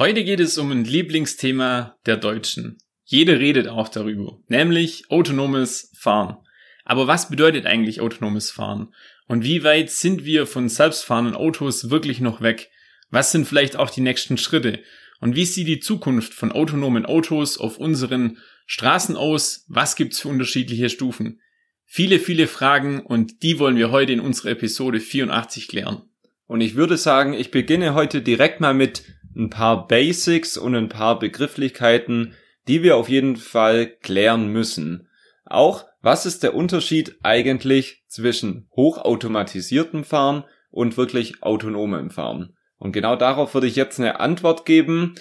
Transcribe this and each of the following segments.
Heute geht es um ein Lieblingsthema der Deutschen. Jeder redet auch darüber, nämlich autonomes Fahren. Aber was bedeutet eigentlich autonomes Fahren? Und wie weit sind wir von selbstfahrenden Autos wirklich noch weg? Was sind vielleicht auch die nächsten Schritte? Und wie sieht die Zukunft von autonomen Autos auf unseren Straßen aus? Was gibt's für unterschiedliche Stufen? Viele, viele Fragen und die wollen wir heute in unserer Episode 84 klären. Und ich würde sagen, ich beginne heute direkt mal mit ein paar Basics und ein paar Begrifflichkeiten, die wir auf jeden Fall klären müssen. Auch, was ist der Unterschied eigentlich zwischen hochautomatisiertem Fahren und wirklich autonomem Fahren? Und genau darauf würde ich jetzt eine Antwort geben.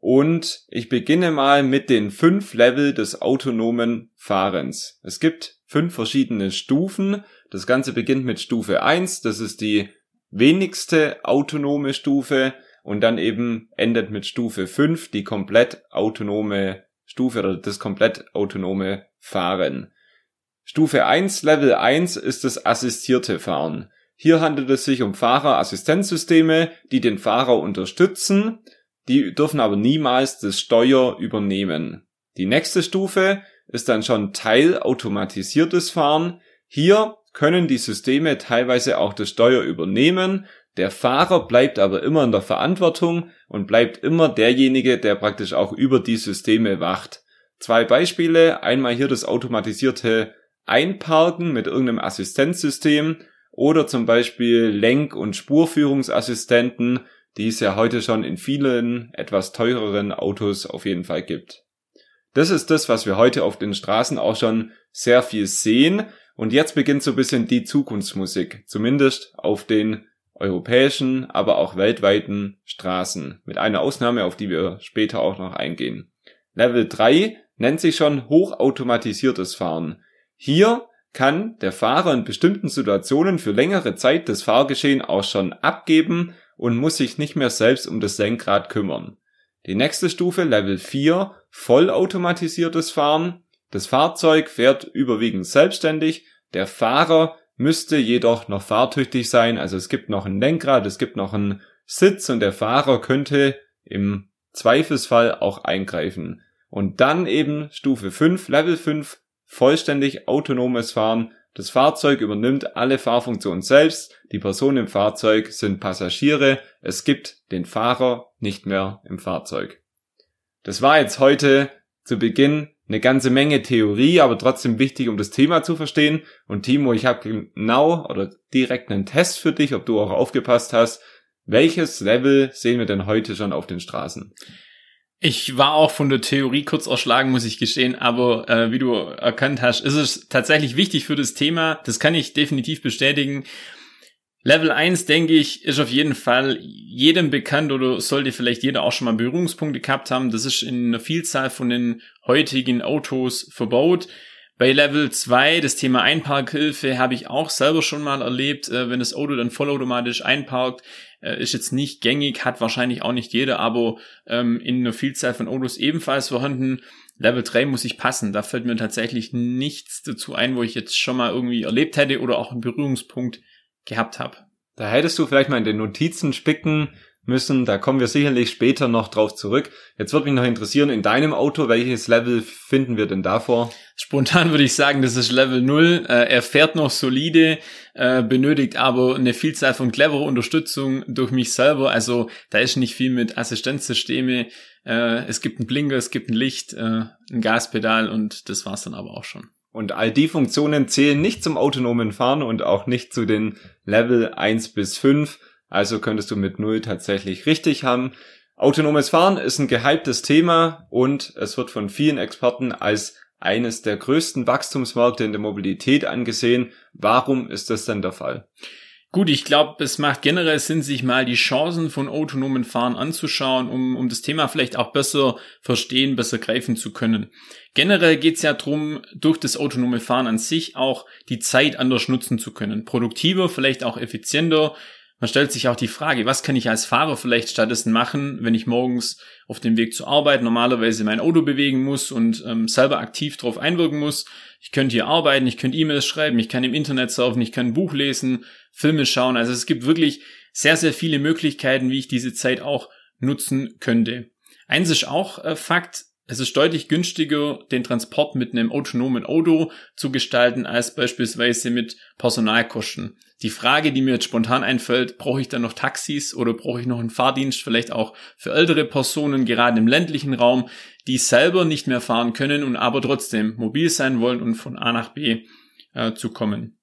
Und ich beginne mal mit den fünf Level des autonomen Fahrens. Es gibt fünf verschiedene Stufen. Das Ganze beginnt mit Stufe eins. Das ist die wenigste autonome Stufe und dann eben endet mit Stufe fünf die komplett autonome Stufe oder das komplett autonome Fahren. Stufe 1, Level 1 ist das assistierte Fahren. Hier handelt es sich um Fahrerassistenzsysteme, die den Fahrer unterstützen, die dürfen aber niemals das Steuer übernehmen. Die nächste Stufe ist dann schon teilautomatisiertes Fahren. Hier können die Systeme teilweise auch das Steuer übernehmen, der Fahrer bleibt aber immer in der Verantwortung und bleibt immer derjenige, der praktisch auch über die Systeme wacht. Zwei Beispiele, einmal hier das automatisierte Einparken mit irgendeinem Assistenzsystem oder zum Beispiel Lenk- und Spurführungsassistenten, die es ja heute schon in vielen etwas teureren Autos auf jeden Fall gibt. Das ist das, was wir heute auf den Straßen auch schon sehr viel sehen. Und jetzt beginnt so ein bisschen die Zukunftsmusik, zumindest auf den europäischen, aber auch weltweiten Straßen, mit einer Ausnahme, auf die wir später auch noch eingehen. Level 3 nennt sich schon hochautomatisiertes Fahren. Hier kann der Fahrer in bestimmten Situationen für längere Zeit das Fahrgeschehen auch schon abgeben und muss sich nicht mehr selbst um das Lenkrad kümmern. Die nächste Stufe, Level 4, vollautomatisiertes Fahren. Das Fahrzeug fährt überwiegend selbstständig, der Fahrer müsste jedoch noch fahrtüchtig sein. Also es gibt noch ein Lenkrad, es gibt noch einen Sitz und der Fahrer könnte im Zweifelsfall auch eingreifen. Und dann eben Stufe 5, Level 5, vollständig autonomes Fahren. Das Fahrzeug übernimmt alle Fahrfunktionen selbst. Die Personen im Fahrzeug sind Passagiere. Es gibt den Fahrer nicht mehr im Fahrzeug. Das war jetzt heute zu Beginn eine ganze Menge Theorie, aber trotzdem wichtig, um das Thema zu verstehen. Und Timo, ich habe genau oder direkt einen Test für dich, ob du auch aufgepasst hast. Welches Level sehen wir denn heute schon auf den Straßen? Ich war auch von der Theorie kurz erschlagen, muss ich gestehen, aber äh, wie du erkannt hast, ist es tatsächlich wichtig für das Thema. Das kann ich definitiv bestätigen. Level 1, denke ich, ist auf jeden Fall jedem bekannt oder sollte vielleicht jeder auch schon mal Berührungspunkte gehabt haben. Das ist in einer Vielzahl von den heutigen Autos verbaut. Bei Level 2, das Thema Einparkhilfe, habe ich auch selber schon mal erlebt, äh, wenn das Auto dann vollautomatisch einparkt, äh, ist jetzt nicht gängig, hat wahrscheinlich auch nicht jeder, aber ähm, in einer Vielzahl von Autos ebenfalls vorhanden. Level 3 muss ich passen. Da fällt mir tatsächlich nichts dazu ein, wo ich jetzt schon mal irgendwie erlebt hätte oder auch einen Berührungspunkt gehabt habe. Da hättest du vielleicht mal in den Notizen spicken müssen. Da kommen wir sicherlich später noch drauf zurück. Jetzt würde mich noch interessieren, in deinem Auto, welches Level finden wir denn davor? Spontan würde ich sagen, das ist Level 0. Äh, er fährt noch solide, äh, benötigt aber eine Vielzahl von cleverer Unterstützung durch mich selber. Also da ist nicht viel mit Assistenzsysteme. Äh, es gibt einen Blinker, es gibt ein Licht, ein Gaspedal und das war's dann aber auch schon. Und all die Funktionen zählen nicht zum autonomen Fahren und auch nicht zu den Level 1 bis 5. Also könntest du mit 0 tatsächlich richtig haben. Autonomes Fahren ist ein gehyptes Thema und es wird von vielen Experten als eines der größten Wachstumsmärkte in der Mobilität angesehen. Warum ist das denn der Fall? Gut, ich glaube, es macht generell Sinn, sich mal die Chancen von autonomen Fahren anzuschauen, um, um das Thema vielleicht auch besser verstehen, besser greifen zu können. Generell geht es ja darum, durch das autonome Fahren an sich auch die Zeit anders nutzen zu können. Produktiver, vielleicht auch effizienter. Man stellt sich auch die Frage, was kann ich als Fahrer vielleicht stattdessen machen, wenn ich morgens auf dem Weg zur Arbeit normalerweise mein Auto bewegen muss und ähm, selber aktiv darauf einwirken muss. Ich könnte hier arbeiten, ich könnte E-Mails schreiben, ich kann im Internet surfen, ich kann ein Buch lesen, Filme schauen. Also es gibt wirklich sehr, sehr viele Möglichkeiten, wie ich diese Zeit auch nutzen könnte. Eins ist auch äh, Fakt, es ist deutlich günstiger, den Transport mit einem autonomen Auto zu gestalten, als beispielsweise mit Personalkosten. Die Frage, die mir jetzt spontan einfällt, brauche ich dann noch Taxis oder brauche ich noch einen Fahrdienst, vielleicht auch für ältere Personen, gerade im ländlichen Raum, die selber nicht mehr fahren können und aber trotzdem mobil sein wollen und von A nach B äh, zu kommen.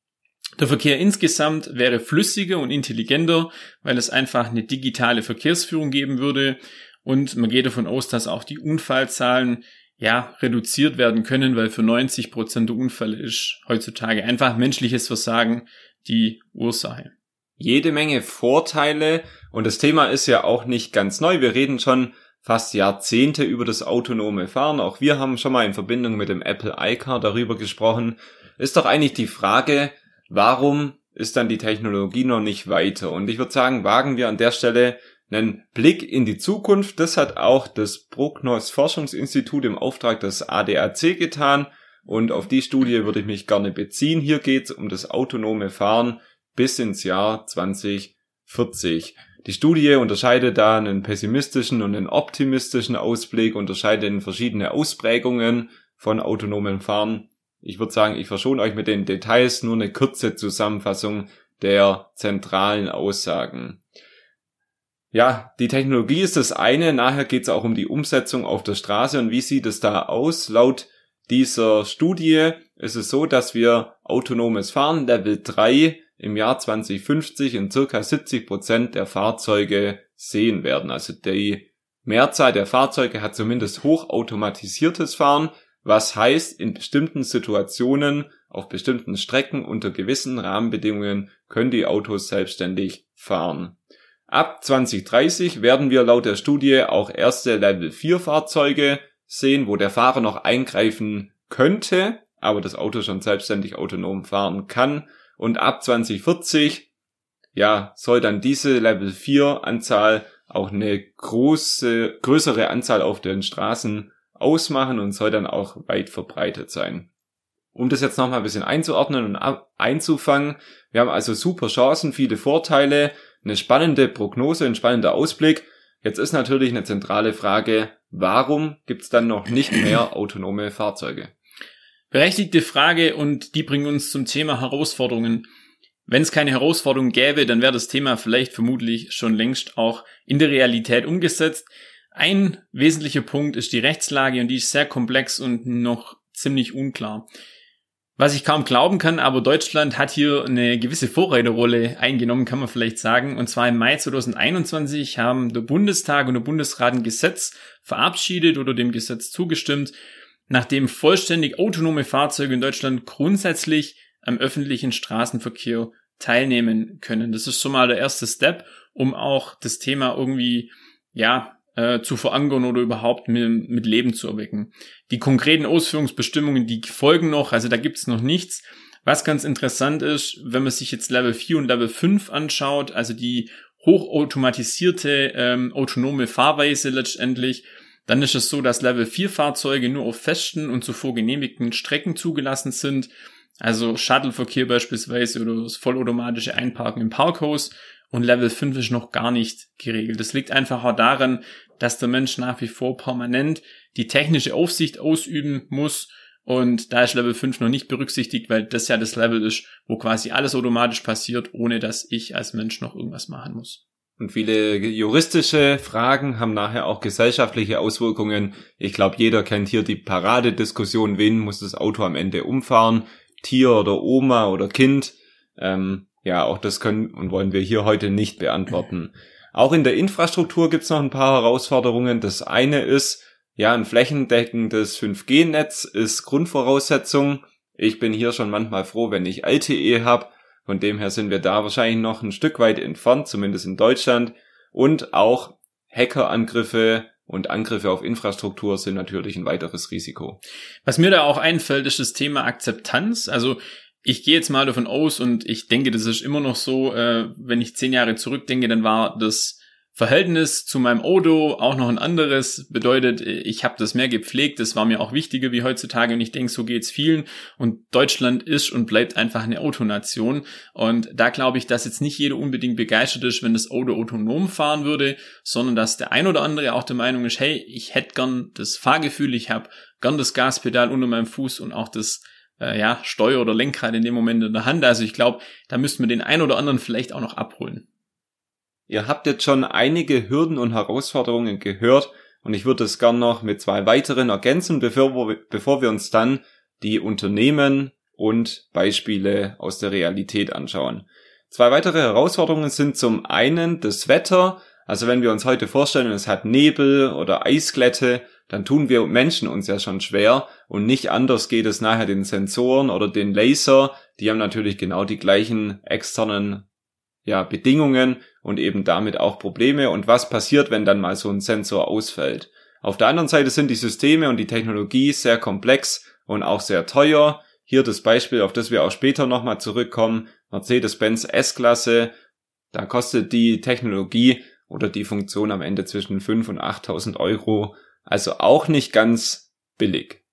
Der Verkehr insgesamt wäre flüssiger und intelligenter, weil es einfach eine digitale Verkehrsführung geben würde und man geht davon aus, dass auch die Unfallzahlen ja reduziert werden können, weil für 90 Prozent der Unfälle ist heutzutage einfach menschliches Versagen die Ursache. Jede Menge Vorteile und das Thema ist ja auch nicht ganz neu. Wir reden schon fast Jahrzehnte über das autonome Fahren. Auch wir haben schon mal in Verbindung mit dem Apple iCar darüber gesprochen. Ist doch eigentlich die Frage, warum ist dann die Technologie noch nicht weiter? Und ich würde sagen, wagen wir an der Stelle einen Blick in die Zukunft. Das hat auch das Prognos Forschungsinstitut im Auftrag des ADAC getan. Und auf die Studie würde ich mich gerne beziehen. Hier geht es um das autonome Fahren bis ins Jahr 2040. Die Studie unterscheidet da einen pessimistischen und einen optimistischen Ausblick, unterscheidet in verschiedene Ausprägungen von autonomem Fahren. Ich würde sagen, ich verschone euch mit den Details nur eine kurze Zusammenfassung der zentralen Aussagen. Ja, die Technologie ist das eine, nachher geht es auch um die Umsetzung auf der Straße und wie sieht es da aus? Laut dieser Studie ist es so, dass wir autonomes Fahren Level 3 im Jahr 2050 in circa 70 Prozent der Fahrzeuge sehen werden. Also die Mehrzahl der Fahrzeuge hat zumindest hochautomatisiertes Fahren, was heißt, in bestimmten Situationen, auf bestimmten Strecken unter gewissen Rahmenbedingungen können die Autos selbstständig fahren. Ab 2030 werden wir laut der Studie auch erste Level 4 Fahrzeuge sehen, wo der Fahrer noch eingreifen könnte, aber das Auto schon selbstständig autonom fahren kann. Und ab 2040, ja, soll dann diese Level 4 Anzahl auch eine große, größere Anzahl auf den Straßen ausmachen und soll dann auch weit verbreitet sein. Um das jetzt nochmal ein bisschen einzuordnen und einzufangen, wir haben also super Chancen, viele Vorteile, eine spannende Prognose, ein spannender Ausblick. Jetzt ist natürlich eine zentrale Frage, warum gibt's dann noch nicht mehr autonome Fahrzeuge? Berechtigte Frage und die bringen uns zum Thema Herausforderungen. Wenn es keine Herausforderungen gäbe, dann wäre das Thema vielleicht vermutlich schon längst auch in der Realität umgesetzt. Ein wesentlicher Punkt ist die Rechtslage und die ist sehr komplex und noch ziemlich unklar. Was ich kaum glauben kann, aber Deutschland hat hier eine gewisse Vorreiterrolle eingenommen, kann man vielleicht sagen. Und zwar im Mai 2021 haben der Bundestag und der Bundesrat ein Gesetz verabschiedet oder dem Gesetz zugestimmt, nachdem vollständig autonome Fahrzeuge in Deutschland grundsätzlich am öffentlichen Straßenverkehr teilnehmen können. Das ist schon mal der erste Step, um auch das Thema irgendwie, ja, äh, zu verankern oder überhaupt mit, mit Leben zu erwecken. Die konkreten Ausführungsbestimmungen, die folgen noch, also da gibt's noch nichts. Was ganz interessant ist, wenn man sich jetzt Level 4 und Level 5 anschaut, also die hochautomatisierte ähm, autonome Fahrweise letztendlich, dann ist es so, dass Level 4 Fahrzeuge nur auf festen und zuvor genehmigten Strecken zugelassen sind. Also Shuttleverkehr beispielsweise oder das vollautomatische Einparken im Parkhaus und Level 5 ist noch gar nicht geregelt. Das liegt einfach auch daran, dass der Mensch nach wie vor permanent die technische Aufsicht ausüben muss und da ist Level 5 noch nicht berücksichtigt, weil das ja das Level ist, wo quasi alles automatisch passiert, ohne dass ich als Mensch noch irgendwas machen muss. Und viele juristische Fragen haben nachher auch gesellschaftliche Auswirkungen. Ich glaube, jeder kennt hier die Paradediskussion, wen muss das Auto am Ende umfahren? Tier oder Oma oder Kind? Ähm, ja, auch das können und wollen wir hier heute nicht beantworten. Auch in der Infrastruktur gibt's noch ein paar Herausforderungen. Das eine ist, ja, ein flächendeckendes 5G-Netz ist Grundvoraussetzung. Ich bin hier schon manchmal froh, wenn ich LTE habe, Von dem her sind wir da wahrscheinlich noch ein Stück weit entfernt, zumindest in Deutschland. Und auch Hackerangriffe und Angriffe auf Infrastruktur sind natürlich ein weiteres Risiko. Was mir da auch einfällt, ist das Thema Akzeptanz. Also ich gehe jetzt mal davon aus und ich denke, das ist immer noch so, äh, wenn ich zehn Jahre zurückdenke, dann war das Verhältnis zu meinem Auto auch noch ein anderes. Bedeutet, ich habe das mehr gepflegt, das war mir auch wichtiger wie heutzutage und ich denke, so geht's vielen. Und Deutschland ist und bleibt einfach eine Autonation. Und da glaube ich, dass jetzt nicht jeder unbedingt begeistert ist, wenn das Auto autonom fahren würde, sondern dass der ein oder andere auch der Meinung ist, hey, ich hätte gern das Fahrgefühl, ich habe gern das Gaspedal unter meinem Fuß und auch das äh, ja, Steuer oder Lenkrad in dem Moment in der Hand. Also ich glaube, da müssten wir den ein oder anderen vielleicht auch noch abholen. Ihr habt jetzt schon einige Hürden und Herausforderungen gehört und ich würde es gern noch mit zwei weiteren ergänzen, bevor bevor wir uns dann die Unternehmen und Beispiele aus der Realität anschauen. Zwei weitere Herausforderungen sind zum einen das Wetter. Also wenn wir uns heute vorstellen, es hat Nebel oder Eisglätte, dann tun wir Menschen uns ja schon schwer und nicht anders geht es nachher den Sensoren oder den Laser. Die haben natürlich genau die gleichen externen ja, Bedingungen und eben damit auch Probleme. Und was passiert, wenn dann mal so ein Sensor ausfällt? Auf der anderen Seite sind die Systeme und die Technologie sehr komplex und auch sehr teuer. Hier das Beispiel, auf das wir auch später nochmal zurückkommen. Mercedes-Benz S-Klasse. Da kostet die Technologie oder die Funktion am Ende zwischen 5 und 8.000 Euro. Also auch nicht ganz billig.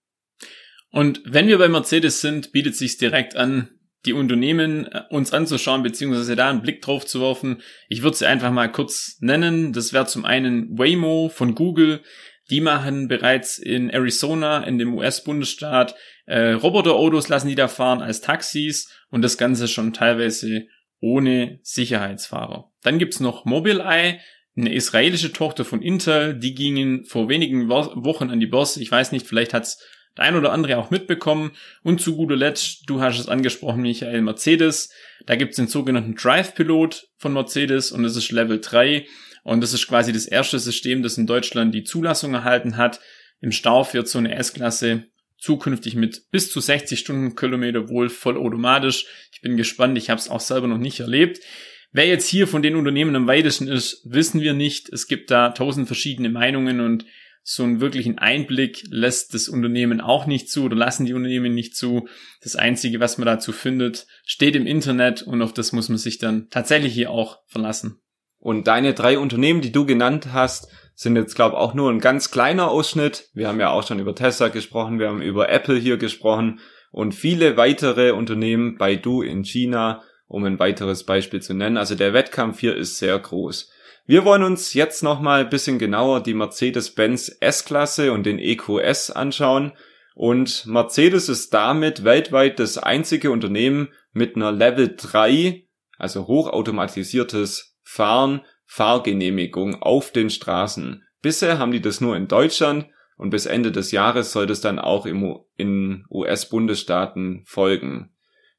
Und wenn wir bei Mercedes sind, bietet sich direkt an, die Unternehmen äh, uns anzuschauen, beziehungsweise da einen Blick drauf zu werfen. Ich würde sie einfach mal kurz nennen. Das wäre zum einen Waymo von Google. Die machen bereits in Arizona, in dem US-Bundesstaat, äh, Roboterautos lassen die da fahren als Taxis und das Ganze schon teilweise ohne Sicherheitsfahrer. Dann gibt's noch Mobileye, eine israelische Tochter von Intel, die gingen vor wenigen Wochen an die Börse. Ich weiß nicht, vielleicht hat's der ein oder andere auch mitbekommen. Und zu guter Letzt, du hast es angesprochen, Michael, Mercedes. Da gibt es den sogenannten Drive-Pilot von Mercedes und das ist Level 3. Und das ist quasi das erste System, das in Deutschland die Zulassung erhalten hat. Im Stau wird so eine S-Klasse zukünftig mit bis zu 60 Stundenkilometer wohl vollautomatisch. Ich bin gespannt, ich habe es auch selber noch nicht erlebt. Wer jetzt hier von den Unternehmen am weitesten ist, wissen wir nicht. Es gibt da tausend verschiedene Meinungen und so einen wirklichen Einblick lässt das Unternehmen auch nicht zu oder lassen die Unternehmen nicht zu. Das Einzige, was man dazu findet, steht im Internet und auf das muss man sich dann tatsächlich hier auch verlassen. Und deine drei Unternehmen, die du genannt hast, sind jetzt, glaube auch nur ein ganz kleiner Ausschnitt. Wir haben ja auch schon über Tesla gesprochen, wir haben über Apple hier gesprochen und viele weitere Unternehmen, bei Du in China, um ein weiteres Beispiel zu nennen. Also der Wettkampf hier ist sehr groß. Wir wollen uns jetzt nochmal ein bisschen genauer die Mercedes-Benz S-Klasse und den EQS anschauen. Und Mercedes ist damit weltweit das einzige Unternehmen mit einer Level 3, also hochautomatisiertes Fahren, Fahrgenehmigung auf den Straßen. Bisher haben die das nur in Deutschland und bis Ende des Jahres soll das dann auch im, in US-Bundesstaaten folgen.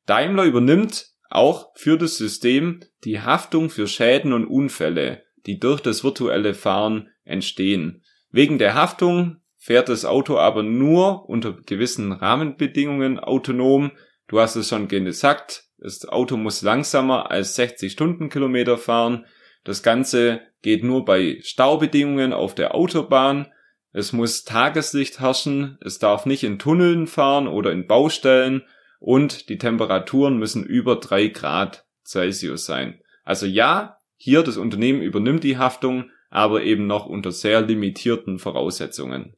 Daimler übernimmt auch für das System die Haftung für Schäden und Unfälle die durch das virtuelle Fahren entstehen. Wegen der Haftung fährt das Auto aber nur unter gewissen Rahmenbedingungen autonom. Du hast es schon gesagt, das Auto muss langsamer als 60 Stundenkilometer fahren. Das Ganze geht nur bei Staubedingungen auf der Autobahn. Es muss Tageslicht herrschen, es darf nicht in Tunneln fahren oder in Baustellen und die Temperaturen müssen über drei Grad Celsius sein. Also ja, hier das Unternehmen übernimmt die Haftung, aber eben noch unter sehr limitierten Voraussetzungen.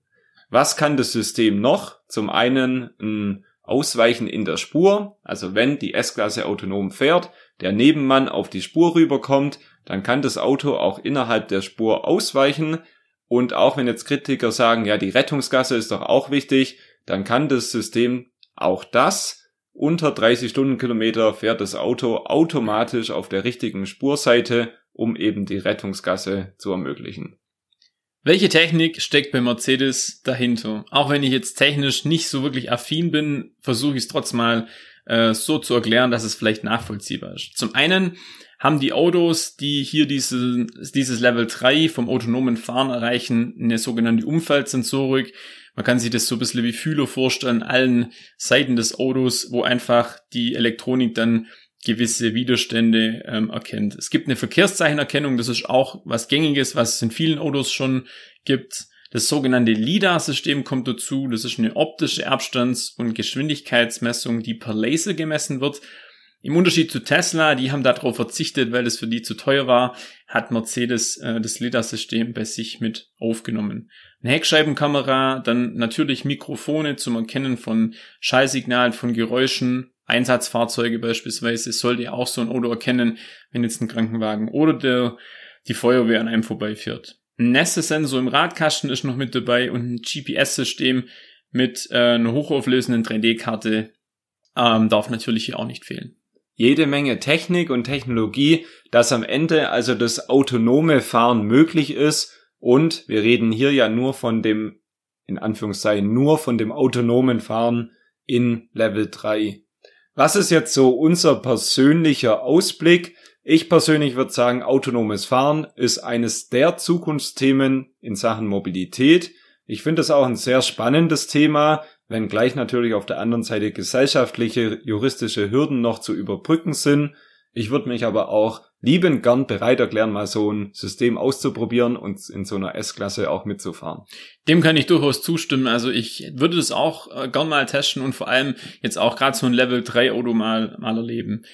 Was kann das System noch? Zum einen ein Ausweichen in der Spur, also wenn die S-Klasse autonom fährt, der Nebenmann auf die Spur rüberkommt, dann kann das Auto auch innerhalb der Spur ausweichen und auch wenn jetzt Kritiker sagen, ja, die Rettungsgasse ist doch auch wichtig, dann kann das System auch das unter 30 Stundenkilometer fährt das Auto automatisch auf der richtigen Spurseite, um eben die Rettungsgasse zu ermöglichen. Welche Technik steckt bei Mercedes dahinter? Auch wenn ich jetzt technisch nicht so wirklich affin bin, versuche ich es trotzdem mal äh, so zu erklären, dass es vielleicht nachvollziehbar ist. Zum einen haben die Autos, die hier diese, dieses Level 3 vom autonomen Fahren erreichen, eine sogenannte Umfeldsensorik, man kann sich das so ein bisschen wie Fühler vorstellen, allen Seiten des Autos, wo einfach die Elektronik dann gewisse Widerstände ähm, erkennt. Es gibt eine Verkehrszeichenerkennung, das ist auch was gängiges, was es in vielen Autos schon gibt. Das sogenannte LIDAR-System kommt dazu. Das ist eine optische Abstands- und Geschwindigkeitsmessung, die per Laser gemessen wird. Im Unterschied zu Tesla, die haben darauf verzichtet, weil es für die zu teuer war, hat Mercedes äh, das LIDAR-System bei sich mit aufgenommen. Eine Heckscheibenkamera, dann natürlich Mikrofone zum Erkennen von Schallsignalen, von Geräuschen, Einsatzfahrzeuge beispielsweise sollte auch so ein Auto erkennen, wenn jetzt ein Krankenwagen oder der, die Feuerwehr an einem vorbeiführt. Ein Nässe-Sensor im Radkasten ist noch mit dabei und ein GPS-System mit äh, einer hochauflösenden 3D-Karte ähm, darf natürlich hier auch nicht fehlen. Jede Menge Technik und Technologie, dass am Ende also das autonome Fahren möglich ist und wir reden hier ja nur von dem, in Anführungszeichen, nur von dem autonomen Fahren in Level 3. Was ist jetzt so unser persönlicher Ausblick? Ich persönlich würde sagen, autonomes Fahren ist eines der Zukunftsthemen in Sachen Mobilität. Ich finde es auch ein sehr spannendes Thema, wenngleich natürlich auf der anderen Seite gesellschaftliche, juristische Hürden noch zu überbrücken sind. Ich würde mich aber auch liebend gern bereit erklären, mal so ein System auszuprobieren und in so einer S-Klasse auch mitzufahren. Dem kann ich durchaus zustimmen. Also ich würde das auch äh, gern mal testen und vor allem jetzt auch gerade so ein Level 3 Auto mal, mal erleben.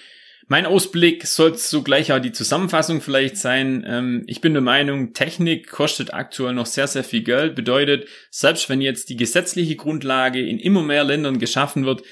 Mein Ausblick sollte zugleich auch die Zusammenfassung vielleicht sein. Ähm, ich bin der Meinung, Technik kostet aktuell noch sehr, sehr viel Geld. Bedeutet, selbst wenn jetzt die gesetzliche Grundlage in immer mehr Ländern geschaffen wird,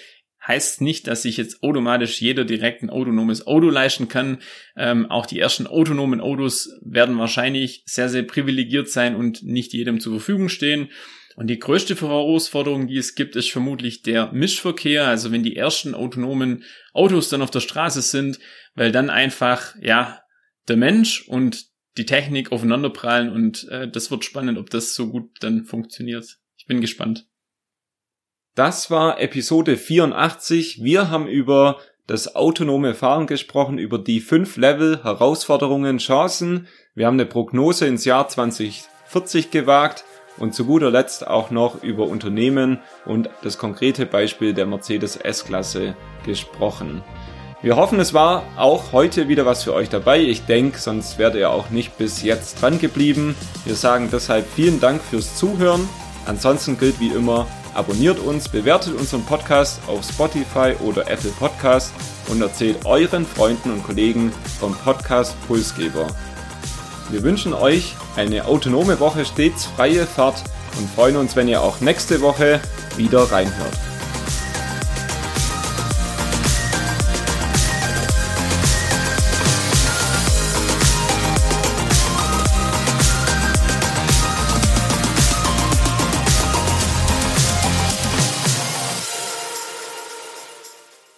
heißt nicht, dass sich jetzt automatisch jeder direkt ein autonomes Auto leisten kann. Ähm, auch die ersten autonomen Autos werden wahrscheinlich sehr, sehr privilegiert sein und nicht jedem zur Verfügung stehen. Und die größte Herausforderung, die es gibt, ist vermutlich der Mischverkehr. Also wenn die ersten autonomen Autos dann auf der Straße sind, weil dann einfach, ja, der Mensch und die Technik aufeinanderprallen und äh, das wird spannend, ob das so gut dann funktioniert. Ich bin gespannt. Das war Episode 84. Wir haben über das autonome Fahren gesprochen, über die fünf Level, Herausforderungen, Chancen. Wir haben eine Prognose ins Jahr 2040 gewagt und zu guter Letzt auch noch über Unternehmen und das konkrete Beispiel der Mercedes S-Klasse gesprochen. Wir hoffen, es war auch heute wieder was für euch dabei. Ich denke, sonst wärt ihr auch nicht bis jetzt dran geblieben. Wir sagen deshalb vielen Dank fürs Zuhören. Ansonsten gilt wie immer, abonniert uns, bewertet unseren Podcast auf Spotify oder Apple Podcast und erzählt euren Freunden und Kollegen vom Podcast Pulsgeber. Wir wünschen euch eine autonome Woche, stets freie Fahrt und freuen uns, wenn ihr auch nächste Woche wieder reinhört.